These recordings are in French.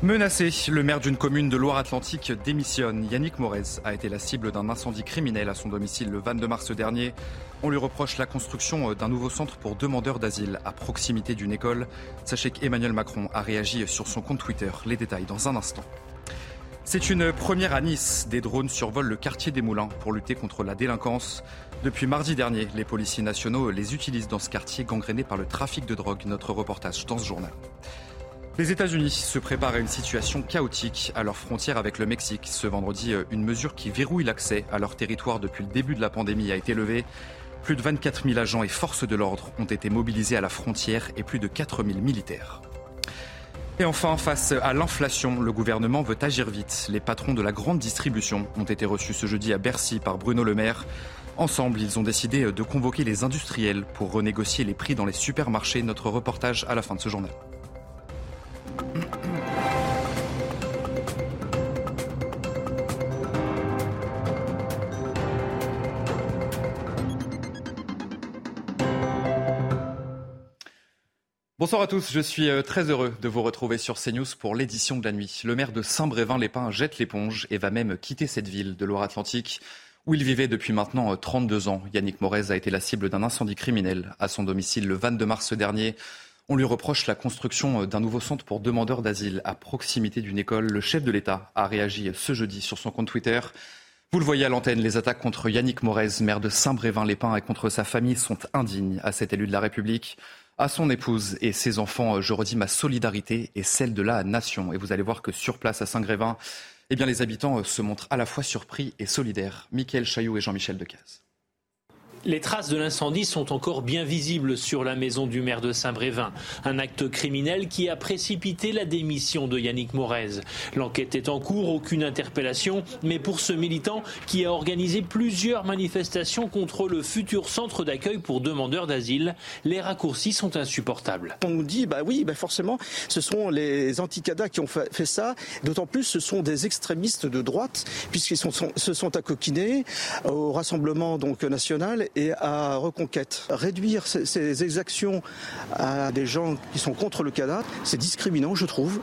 Menacé, le maire d'une commune de Loire-Atlantique démissionne. Yannick Morez a été la cible d'un incendie criminel à son domicile le 22 mars dernier. On lui reproche la construction d'un nouveau centre pour demandeurs d'asile à proximité d'une école. Sachez qu'Emmanuel Macron a réagi sur son compte Twitter. Les détails dans un instant. C'est une première à Nice. Des drones survolent le quartier des Moulins pour lutter contre la délinquance. Depuis mardi dernier, les policiers nationaux les utilisent dans ce quartier gangréné par le trafic de drogue. Notre reportage dans ce journal. Les États-Unis se préparent à une situation chaotique à leur frontière avec le Mexique. Ce vendredi, une mesure qui verrouille l'accès à leur territoire depuis le début de la pandémie a été levée. Plus de 24 000 agents et forces de l'ordre ont été mobilisés à la frontière et plus de 4 000 militaires. Et enfin, face à l'inflation, le gouvernement veut agir vite. Les patrons de la grande distribution ont été reçus ce jeudi à Bercy par Bruno Le Maire. Ensemble, ils ont décidé de convoquer les industriels pour renégocier les prix dans les supermarchés. Notre reportage à la fin de ce journal. Bonsoir à tous, je suis très heureux de vous retrouver sur CNews pour l'édition de la nuit. Le maire de Saint-Brévin-les-Pins jette l'éponge et va même quitter cette ville de Loire-Atlantique où il vivait depuis maintenant 32 ans. Yannick Morez a été la cible d'un incendie criminel à son domicile le 22 mars dernier. On lui reproche la construction d'un nouveau centre pour demandeurs d'asile à proximité d'une école. Le chef de l'État a réagi ce jeudi sur son compte Twitter. Vous le voyez à l'antenne, les attaques contre Yannick Morez, maire de Saint-Brévin-les-Pins et contre sa famille sont indignes à cet élu de la République. À son épouse et ses enfants, je redis ma solidarité et celle de la nation. Et vous allez voir que sur place à Saint-Grévin, eh bien, les habitants se montrent à la fois surpris et solidaires. Michael Chailloux et Jean-Michel Decaze. Les traces de l'incendie sont encore bien visibles sur la maison du maire de Saint-Brévin. Un acte criminel qui a précipité la démission de Yannick Morez. L'enquête est en cours, aucune interpellation, mais pour ce militant qui a organisé plusieurs manifestations contre le futur centre d'accueil pour demandeurs d'asile, les raccourcis sont insupportables. On nous dit, bah oui, bah forcément, ce sont les anticadas qui ont fait ça. D'autant plus, ce sont des extrémistes de droite, puisqu'ils se sont accoquinés au Rassemblement donc national et à Reconquête. Réduire ces, exactions à des gens qui sont contre le cadavre, c'est discriminant, je trouve.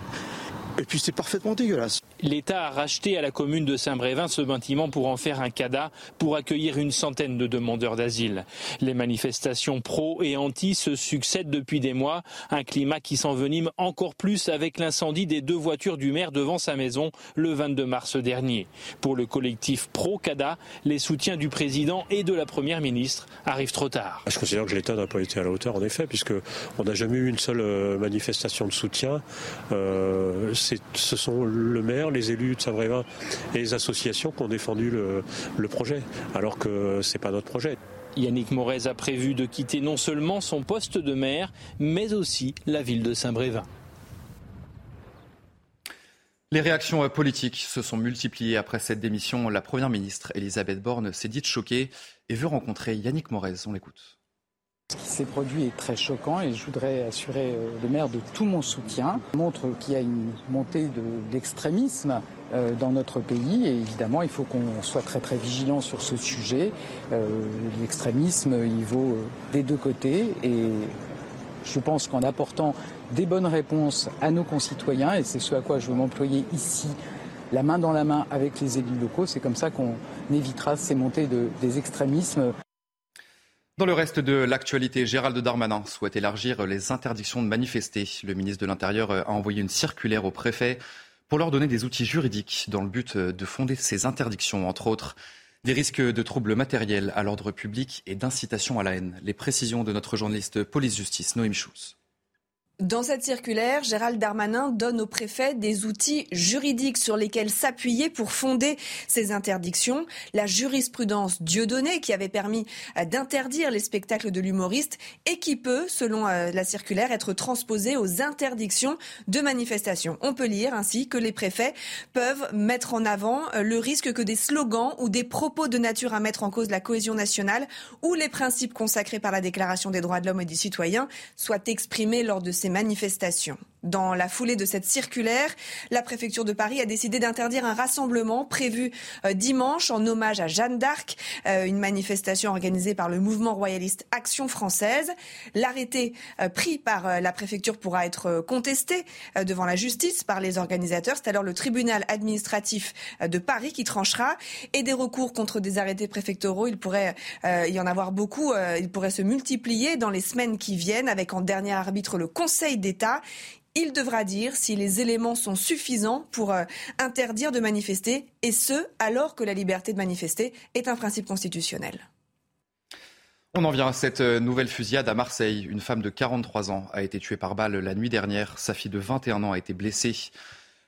Et puis c'est parfaitement dégueulasse. L'État a racheté à la commune de Saint-Brévin ce bâtiment pour en faire un CADA pour accueillir une centaine de demandeurs d'asile. Les manifestations pro et anti se succèdent depuis des mois, un climat qui s'envenime encore plus avec l'incendie des deux voitures du maire devant sa maison le 22 mars dernier. Pour le collectif pro-CADA, les soutiens du président et de la première ministre arrivent trop tard. Je considère que l'État n'a pas été à la hauteur en effet, puisqu'on n'a jamais eu une seule euh, manifestation de soutien. Euh, ce sont le maire les élus de Saint-Brévin et les associations qui ont défendu le, le projet, alors que ce n'est pas notre projet. Yannick Morez a prévu de quitter non seulement son poste de maire, mais aussi la ville de Saint-Brévin. Les réactions politiques se sont multipliées après cette démission. La Première ministre Elisabeth Borne s'est dite choquée et veut rencontrer Yannick Morez. On l'écoute. Ce qui s'est produit est très choquant et je voudrais assurer euh, le maire de tout mon soutien. montre qu'il y a une montée d'extrémisme euh, dans notre pays et évidemment il faut qu'on soit très très vigilant sur ce sujet. Euh, l'extrémisme il vaut des deux côtés et je pense qu'en apportant des bonnes réponses à nos concitoyens, et c'est ce à quoi je veux m'employer ici, la main dans la main avec les élus locaux, c'est comme ça qu'on évitera ces montées de, des extrémismes. Dans le reste de l'actualité, Gérald Darmanin souhaite élargir les interdictions de manifester. Le ministre de l'Intérieur a envoyé une circulaire au préfet pour leur donner des outils juridiques dans le but de fonder ces interdictions, entre autres des risques de troubles matériels à l'ordre public et d'incitation à la haine. Les précisions de notre journaliste police-justice, Noémie Schulz. Dans cette circulaire, Gérald Darmanin donne au préfet des outils juridiques sur lesquels s'appuyer pour fonder ces interdictions. La jurisprudence Dieudonné qui avait permis euh, d'interdire les spectacles de l'humoriste et qui peut, selon euh, la circulaire, être transposée aux interdictions de manifestations. On peut lire ainsi que les préfets peuvent mettre en avant euh, le risque que des slogans ou des propos de nature à mettre en cause la cohésion nationale ou les principes consacrés par la Déclaration des droits de l'homme et des citoyens soient exprimés lors de ces manifestations. Dans la foulée de cette circulaire, la préfecture de Paris a décidé d'interdire un rassemblement prévu euh, dimanche en hommage à Jeanne d'Arc, euh, une manifestation organisée par le mouvement royaliste Action française. L'arrêté euh, pris par la préfecture pourra être contesté devant la justice par les organisateurs. C'est alors le tribunal administratif de Paris qui tranchera et des recours contre des arrêtés préfectoraux. Il pourrait y en avoir beaucoup. Il pourrait se multiplier dans les semaines qui viennent avec en dernier arbitre le Conseil d'État. Il devra dire si les éléments sont suffisants pour euh, interdire de manifester, et ce, alors que la liberté de manifester est un principe constitutionnel. On en vient à cette euh, nouvelle fusillade à Marseille. Une femme de 43 ans a été tuée par balle la nuit dernière. Sa fille de 21 ans a été blessée.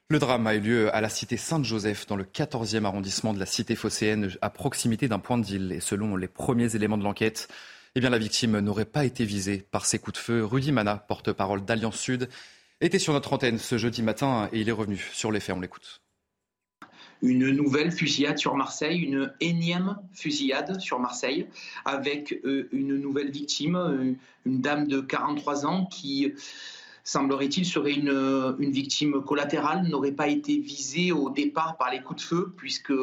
Le drame a eu lieu à la cité Sainte-Joseph, dans le 14e arrondissement de la cité phocéenne, à proximité d'un point de deal. Et selon les premiers éléments de l'enquête, eh bien, la victime n'aurait pas été visée par ces coups de feu. Rudy Mana, porte-parole d'Alliance Sud, était sur notre antenne ce jeudi matin et il est revenu sur les faits. On l'écoute. Une nouvelle fusillade sur Marseille, une énième fusillade sur Marseille, avec euh, une nouvelle victime, euh, une dame de 43 ans qui semblerait-il serait une, une victime collatérale, n'aurait pas été visée au départ par les coups de feu, puisque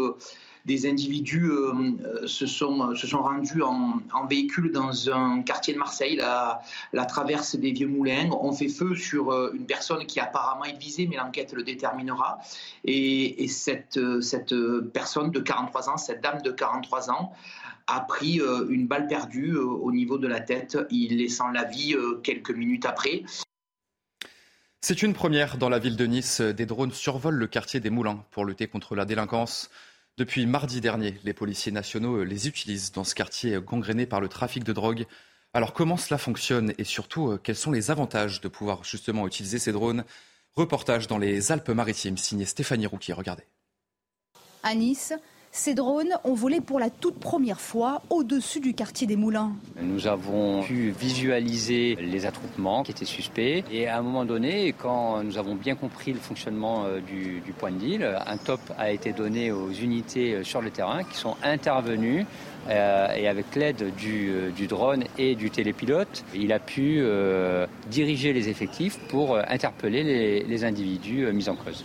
des individus euh, euh, se, sont, se sont rendus en, véhicule dans un quartier de Marseille, la, la, traverse des Vieux Moulins, ont fait feu sur euh, une personne qui apparemment est visée, mais l'enquête le déterminera. Et, cette, cette personne de 43 ans, cette dame de 43 ans, a pris une balle perdue au niveau de la tête, il laissant la vie quelques minutes après. C'est une première dans la ville de Nice. Des drones survolent le quartier des Moulins pour lutter contre la délinquance. Depuis mardi dernier, les policiers nationaux les utilisent dans ce quartier gangréné par le trafic de drogue. Alors comment cela fonctionne et surtout euh, quels sont les avantages de pouvoir justement utiliser ces drones? Reportage dans les Alpes-Maritimes signé Stéphanie Rouquier. Regardez. À Nice, ces drones ont volé pour la toute première fois au-dessus du quartier des Moulins. Nous avons pu visualiser les attroupements qui étaient suspects et à un moment donné, quand nous avons bien compris le fonctionnement euh, du, point de deal, un top a été donné aux unités euh, sur le terrain qui sont intervenues euh, et avec l'aide du, drone et du télépilote, il a pu diriger les effectifs pour interpeller les individus mis en cause.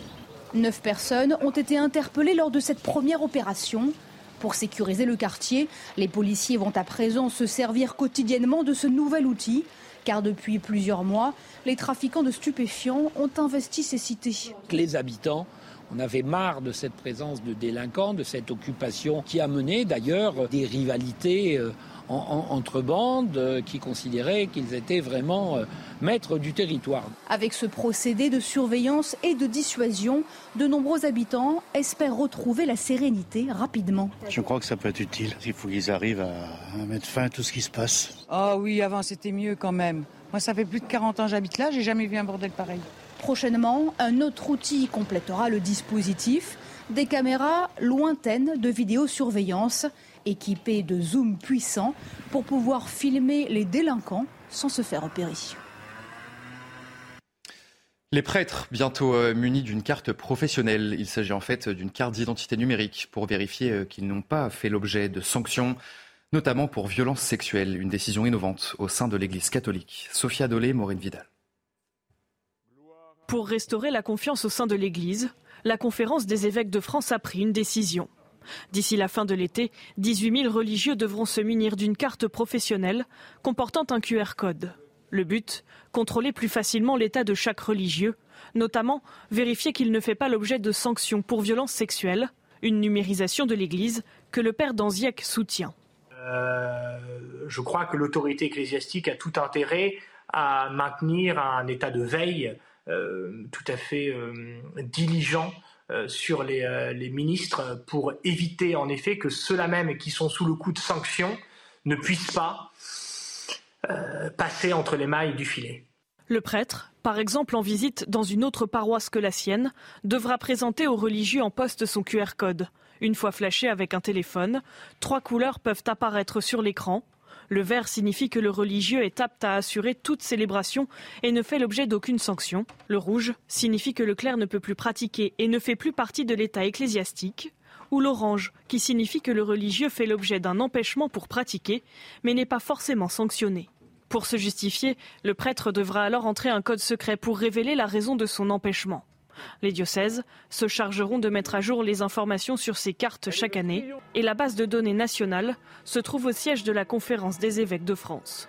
Neuf personnes ont été interpellées lors de cette première opération. Pour sécuriser le quartier, les policiers vont à présent se servir quotidiennement de ce nouvel outil, car depuis plusieurs mois, les trafiquants de stupéfiants ont investi ces cités. Les habitants on avait marre de cette présence de délinquants, de cette occupation qui a mené d'ailleurs des rivalités euh, entre bandes euh, qui considéraient qu'ils étaient vraiment euh, maîtres du territoire. Avec ce procédé de surveillance et de dissuasion, de nombreux habitants espèrent retrouver la sérénité rapidement. Je crois que ça peut être utile. Il faut qu'ils arrivent à mettre fin à tout ce qui se passe. Ah oui, avant c'était mieux quand même. Moi, ça fait plus de 40 ans que j'habite là, j'ai jamais vu un bordel pareil. Prochainement, un autre outil complétera le dispositif des caméras lointaines de vidéosurveillance équipées de zoom puissants pour pouvoir filmer les délinquants sans se faire repérer. Les prêtres, bientôt euh, munis d'une carte professionnelle. Il s'agit en fait d'une carte d'identité numérique pour vérifier euh, qu'ils n'ont pas fait l'objet de sanctions, notamment pour violences sexuelles. Une décision innovante au sein de l'Église catholique. Sophia Dolé, Maureen Vidal. Pour restaurer la confiance au sein de l'Église, la conférence des évêques de France a pris une décision. D'ici la fin de l'été, 18 000 religieux devront se munir d'une carte professionnelle comportant un QR code. Le but Contrôler plus facilement l'état de chaque religieux, notamment vérifier qu'il ne fait pas l'objet de sanctions pour violences sexuelles, une numérisation de l'Église que le père Danziec soutient. Euh, je crois que l'autorité ecclésiastique a tout intérêt à maintenir un état de veille euh, tout à fait euh, diligent sur les, ministres pour éviter en effet que ceux-là même qui sont sous le coup de sanctions ne puissent pas passer entre les mailles du filet. Le prêtre, par exemple en visite dans une autre paroisse que la sienne, devra présenter aux religieux en poste son QR code. Une fois flashé avec un téléphone, trois couleurs peuvent apparaître sur l'écran. Le vert signifie que le religieux est apte à assurer toute célébration et ne fait l'objet d'aucune sanction. Le rouge signifie que le clerc ne peut plus pratiquer et ne fait plus partie de l'état ecclésiastique. Ou l'orange, qui signifie que le religieux fait l'objet d'un empêchement pour pratiquer, mais n'est pas forcément sanctionné. Pour se justifier, le prêtre devra alors entrer un code secret pour révéler la raison de son empêchement. Les diocèses se chargeront de mettre à jour les informations sur ces cartes chaque année et la base de données nationale se trouve au siège de la conférence des évêques de France.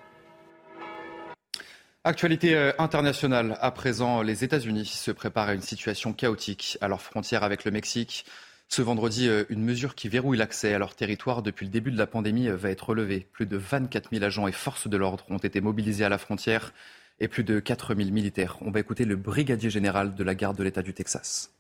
Actualité euh, internationale. À présent, les États-Unis se préparent à une situation chaotique à leur frontière avec le Mexique. Ce vendredi, euh, une mesure qui verrouille l'accès à leur territoire depuis le début de la pandémie euh, va être levée. Plus de 24 000 agents et forces de l'ordre ont été mobilisés à la frontière et plus de 4 000 militaires. On va écouter le brigadier général de la garde de l'État du Texas.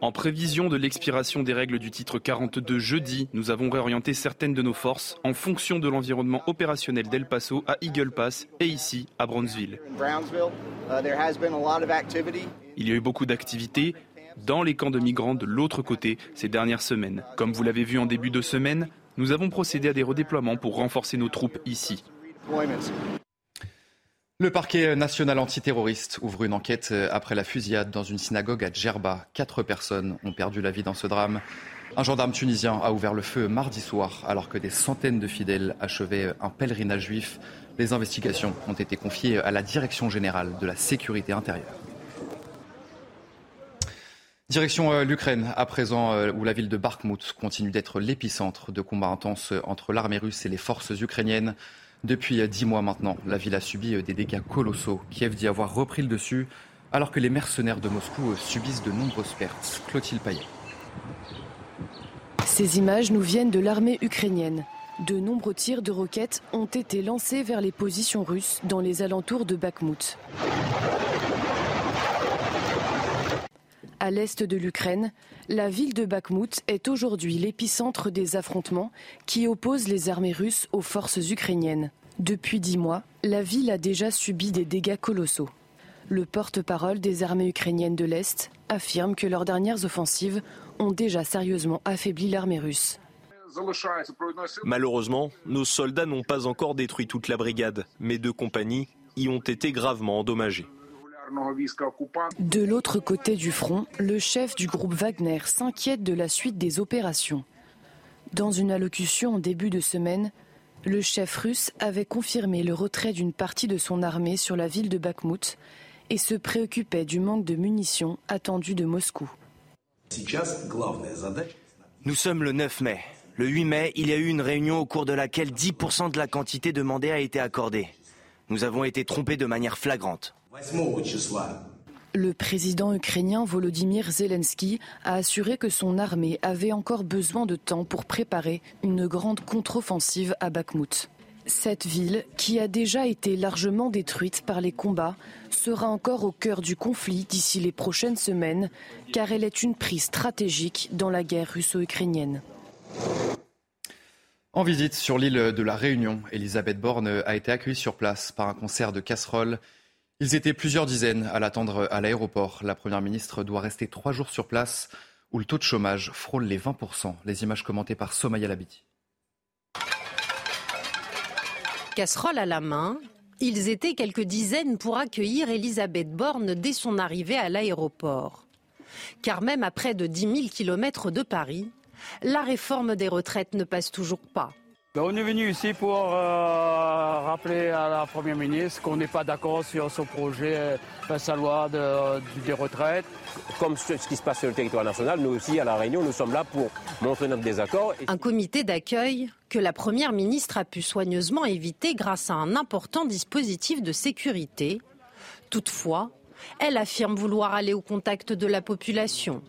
En prévision de l'expiration des règles du titre 42 jeudi, nous avons réorienté certaines de nos forces en fonction de l'environnement opérationnel d'El Paso à Eagle Pass et ici à Brownsville. Il y a eu beaucoup d'activités dans les camps de migrants de l'autre côté ces dernières semaines. Comme vous l'avez vu en début de semaine, nous avons procédé à des redéploiements pour renforcer nos troupes ici. Le parquet national antiterroriste ouvre une enquête après la fusillade dans une synagogue à Djerba. Quatre personnes ont perdu la vie dans ce drame. Un gendarme tunisien a ouvert le feu mardi soir alors que des centaines de fidèles achevaient un pèlerinage juif. Les investigations ont été confiées à la Direction générale de la sécurité intérieure. Direction euh, l'Ukraine, à présent, euh, où la ville de Bakhmut continue d'être l'épicentre de combats intenses entre l'armée russe et les forces ukrainiennes. Depuis dix mois maintenant, la ville a subi des dégâts colossaux. Kiev dit avoir repris le dessus, alors que les mercenaires de Moscou subissent de nombreuses pertes. Clotilde Payet. Ces images nous viennent de l'armée ukrainienne. De nombreux tirs de roquettes ont été lancés vers les positions russes dans les alentours de Bakhmut. À l'est de l'Ukraine, la ville de Bakhmut est aujourd'hui l'épicentre des affrontements qui opposent les armées russes aux forces ukrainiennes. Depuis dix mois, la ville a déjà subi des dégâts colossaux. Le porte-parole des armées ukrainiennes de l'Est affirme que leurs dernières offensives ont déjà sérieusement affaibli l'armée russe. Malheureusement, nos soldats n'ont pas encore détruit toute la brigade, mais deux compagnies y ont été gravement endommagées. De l'autre côté du front, le chef du groupe Wagner s'inquiète de la suite des opérations. Dans une allocution en début de semaine, le chef russe avait confirmé le retrait d'une partie de son armée sur la ville de Bakhmut et se préoccupait du manque de munitions attendu de Moscou. Nous sommes le 9 mai. Le 8 mai, il y a eu une réunion au cours de laquelle 10% de la quantité demandée a été accordée. Nous avons été trompés de manière flagrante. Le président ukrainien Volodymyr Zelensky a assuré que son armée avait encore besoin de temps pour préparer une grande contre-offensive à Bakhmut. Cette ville, qui a déjà été largement détruite par les combats, sera encore au cœur du conflit d'ici les prochaines semaines, car elle est une prise stratégique dans la guerre russo-ukrainienne. En visite sur l'île de la Réunion, Elisabeth Borne a été accueillie sur place par un concert de casseroles ils étaient plusieurs dizaines à l'attendre à l'aéroport. La Première ministre doit rester trois jours sur place où le taux de chômage frôle les 20%. Les images commentées par Somaya Labidi. Casserole à la main, ils étaient quelques dizaines pour accueillir Elisabeth Borne dès son arrivée à l'aéroport. Car même à près de 10 000 kilomètres de Paris, la réforme des retraites ne passe toujours pas. Ben, on est venu ici pour euh, rappeler à la Première ministre qu'on n'est pas d'accord sur son projet, euh, sa loi des retraites. Comme ce, qui se passe sur le territoire national, nous aussi, à La Réunion, nous sommes là pour montrer notre désaccord. Un comité d'accueil que la Première ministre a pu soigneusement éviter grâce à un important dispositif de sécurité. Toutefois, elle affirme vouloir aller au contact de la population.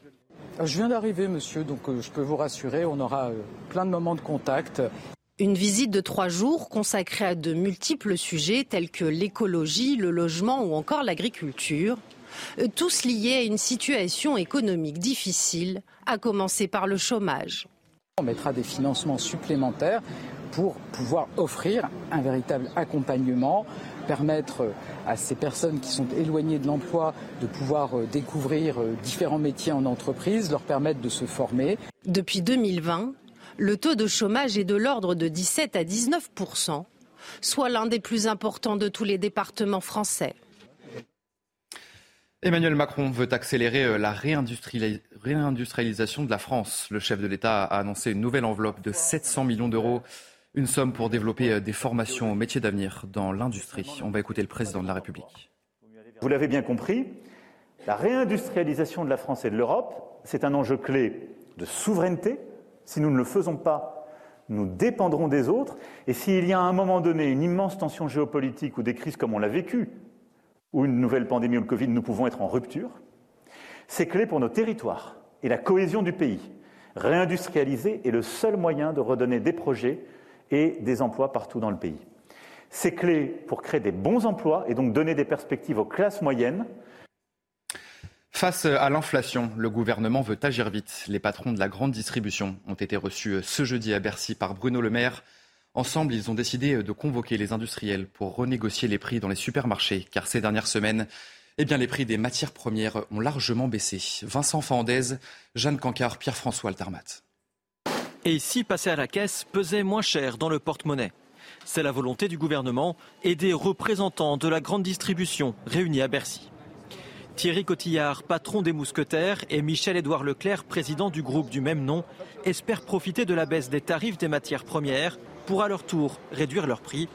Je viens d'arriver, monsieur, donc euh, je peux vous rassurer, on aura plein de moments de contact. Une visite de trois jours consacrée à de multiples sujets tels que l'écologie, le logement ou encore l'agriculture, euh, tous liés à une situation économique difficile, à commencer par le chômage. On mettra des financements supplémentaires pour pouvoir offrir un véritable accompagnement permettre à ces personnes qui sont éloignées de l'emploi de pouvoir euh, découvrir euh, différents métiers en entreprise, leur permettre de se former. Depuis 2020, le taux de chômage est de l'ordre de 17 à 19% soit l'un des plus importants de tous les départements français. Emmanuel Macron veut accélérer euh, la réindustrialisation de la France. Le chef de l'État a annoncé une nouvelle enveloppe de 700 millions d'euros, une somme pour développer euh, des formations aux métiers d'avenir dans l'industrie. On va écouter le président de la République. Vous l'avez bien compris, la réindustrialisation de la France et de l'Europe, c'est un enjeu clé de souveraineté. Si nous ne le faisons pas, nous dépendrons des autres. Et s'il y a à un moment donné une immense tension géopolitique ou des crises comme on l'a vécu ou une nouvelle pandémie ou le Covid, nous pouvons être en rupture. C'est clé pour nos territoires et la cohésion du pays. Réindustrialiser est le seul moyen de redonner des projets et des emplois partout dans le pays. C'est clé pour créer des bons emplois et donc donner des perspectives aux classes moyennes. Face à l'inflation, le gouvernement veut agir vite. Les patrons de la grande distribution ont été reçus ce jeudi à Bercy par Bruno Le Maire. Ensemble, ils ont décidé de convoquer les industriels pour renégocier les prix dans les supermarchés, car ces dernières semaines, eh bien, les prix des matières premières ont largement baissé. Vincent Fandez, Jeanne Cancard, Pierre-François Altermat. Et ici, passer à la caisse pesait moins cher dans le porte-monnaie. C'est la volonté du gouvernement et des représentants de la grande distribution réunis à Bercy. Thierry Cotillard, patron des mousquetaires, et Michel-Édouard Leclerc, président du groupe du même nom, espèrent profiter de la baisse des tarifs des matières premières pour à leur tour réduire leurs prix.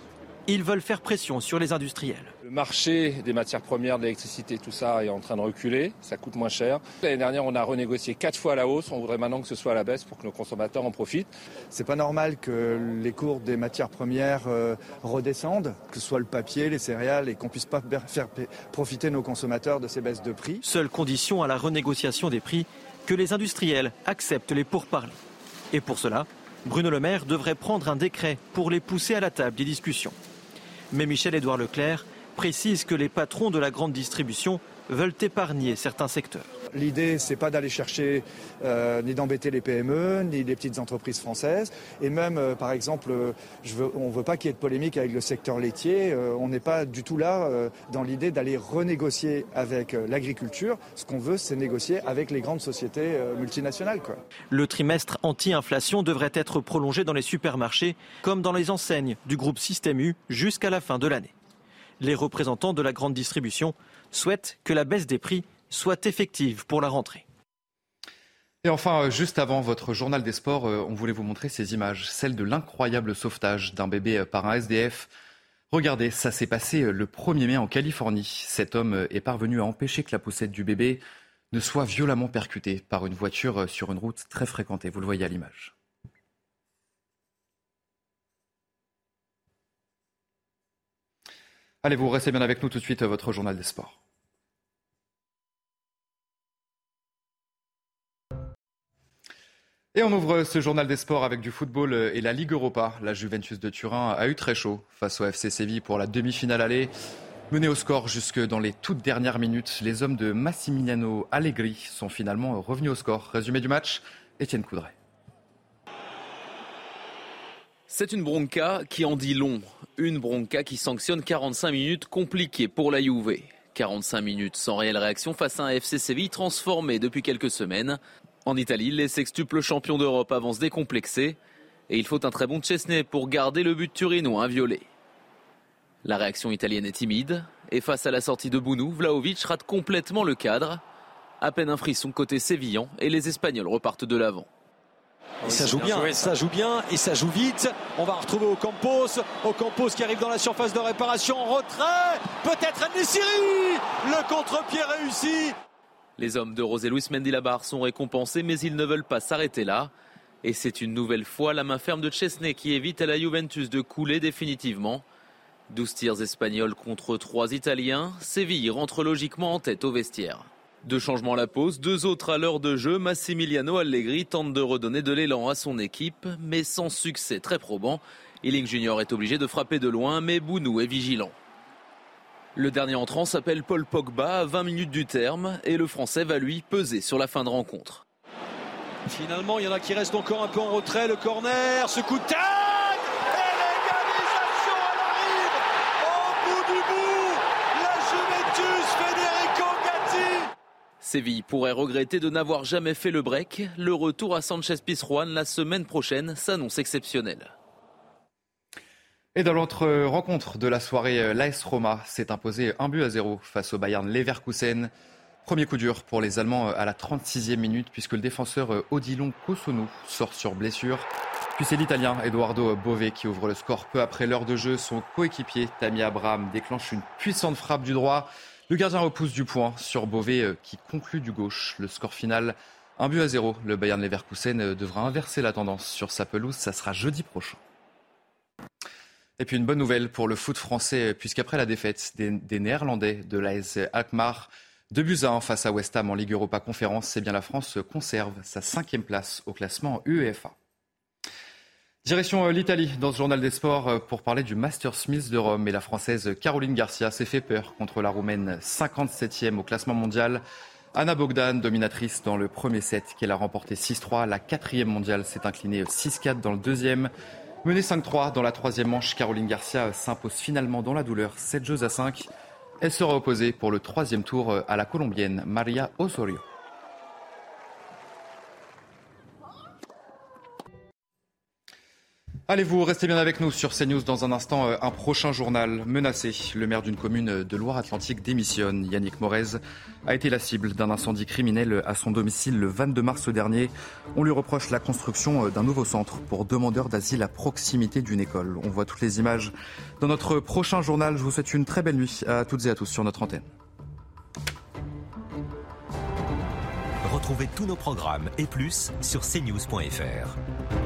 Ils veulent faire pression sur les industriels. Le marché des matières premières, de l'électricité, tout ça est en train de reculer, ça coûte moins cher. L'année dernière, on a renégocié quatre fois à la hausse, on voudrait maintenant que ce soit à la baisse pour que nos consommateurs en profitent. C'est pas normal que les cours des matières premières euh, redescendent, que ce soit le papier, les céréales, et qu'on puisse pas faire profiter nos consommateurs de ces baisses de prix. Seule condition à la renégociation des prix, que les industriels acceptent les pourparlers. Et pour cela, Bruno Le Maire devrait prendre un décret pour les pousser à la table des discussions. Mais Michel-Édouard Leclerc précise que les patrons de la grande distribution veulent épargner certains secteurs. L'idée, c'est pas d'aller chercher euh, ni d'embêter les PME, ni les petites entreprises françaises. Et même, euh, par exemple, euh, on ne veut pas qu'il y ait de polémique avec le secteur laitier. on n'est pas du tout là dans l'idée d'aller renégocier avec l'agriculture. Ce qu'on veut, c'est négocier avec les grandes sociétés multinationales. Le trimestre anti-inflation devrait être prolongé dans les supermarchés comme dans les enseignes du groupe Système U jusqu'à la fin de l'année. Les représentants de la grande distribution souhaitent que la baisse des prix soit effective pour la rentrée. Et enfin, euh, juste avant votre journal des sports, euh, on voulait vous montrer ces images, celles de l'incroyable sauvetage d'un bébé euh, par un SDF. Regardez, ça s'est passé le 1er mai en Californie. Cet homme est parvenu à empêcher que la poussette du bébé ne soit violemment percutée par une voiture sur une route très fréquentée. Vous le voyez à l'image. Allez, vous restez bien avec nous tout de suite, votre journal des sports. Et on ouvre ce journal des sports avec du football et la Ligue Europa. La Juventus de Turin a eu très chaud face au FC Séville pour la demi-finale aller. Mené au score jusque dans les toutes dernières minutes, les hommes de Massimiliano Allegri sont finalement revenus au score. Résumé du match, Étienne Coudray. C'est une bronca qui en dit long. Une bronca qui sanctionne 45 minutes compliquées pour la Juve. 45 minutes sans réelle réaction face à un FC Séville transformé depuis quelques semaines. En Italie, les sextuples champions d'Europe avancent décomplexés et il faut un très bon Chesney pour garder le but turinois inviolé. La réaction italienne est timide et face à la sortie de Bounou, Vlaovic rate complètement le cadre. À peine un frisson côté sévillan et les Espagnols repartent de l'avant. Ça joue bien, ça. joue bien et ça joue vite. On va retrouver Ocampos, Ocampos qui arrive dans la surface de réparation, retrait, peut-être Nesiri, le contre-pied réussi. Les hommes de Rosé Luis Mendy-Labar sont récompensés, mais ils ne veulent pas s'arrêter là. Et c'est une nouvelle fois la main ferme de Chesney qui évite à la Juventus de couler définitivement. 12 tirs espagnols contre 3 italiens, Séville rentre logiquement en tête au vestiaire. Deux changements à la pause, deux autres à l'heure de jeu. Massimiliano Allegri tente de redonner de l'élan à son équipe, mais sans succès très probant. Ealing Junior est obligé de frapper de loin, mais Bounou est vigilant. Le dernier entrant s'appelle Paul Pogba à 20 minutes du terme et le Français va lui peser sur la fin de rencontre. Finalement, il y en a qui restent encore un peu en retrait. Le corner, ce coup de tête Séville pourrait regretter de n'avoir jamais fait le break. Le retour à Sanchez Pizjuan la semaine prochaine s'annonce exceptionnel. Et dans l'autre rencontre de la soirée, l'AS Roma s'est imposé un but à zéro face au Bayern Leverkusen. Premier coup dur pour les Allemands à la 36e minute puisque le défenseur Odilon Kosonou sort sur blessure. Puis c'est l'Italien Eduardo Bove qui ouvre le score peu après l'heure de jeu. Son coéquipier Tammy Abraham déclenche une puissante frappe du droit. Le gardien repousse du point sur Bove qui conclut du gauche. Le score final, un but à zéro. Le Bayern Leverkusen devra inverser la tendance sur sa pelouse. Ça sera jeudi prochain. Et puis une bonne nouvelle pour le foot français, puisqu'après la défaite des, Néerlandais de l'AS Alkmaar, 2 buts à 1 face à West Ham en Ligue Europa Conférence, c'est bien la France conserve sa cinquième place au classement UEFA. Direction l'Italie dans ce journal des sports pour parler du Master Smith de Rome. Et la Française Caroline Garcia s'est fait peur contre la Roumaine 57e au classement mondial. Anna Bogdan, dominatrice dans le premier set qu'elle a remporté 6-3. La quatrième mondiale s'est inclinée 6-4 dans le deuxième. Menée 5-3 dans la troisième manche, Caroline Garcia s'impose finalement dans la douleur 7 jeux à 5. Elle sera opposée pour le troisième tour à la Colombienne Maria Osorio. Allez-vous restez bien avec nous sur CNews dans un instant. Un prochain journal menacé. Le maire d'une commune de Loire-Atlantique démissionne. Yannick Morez a été la cible d'un incendie criminel à son domicile le 22 mars dernier. On lui reproche la construction d'un nouveau centre pour demandeurs d'asile à proximité d'une école. On voit toutes les images dans notre prochain journal. Je vous souhaite une très belle nuit à toutes et à tous sur notre antenne. Retrouvez tous nos programmes et plus sur cnews.fr.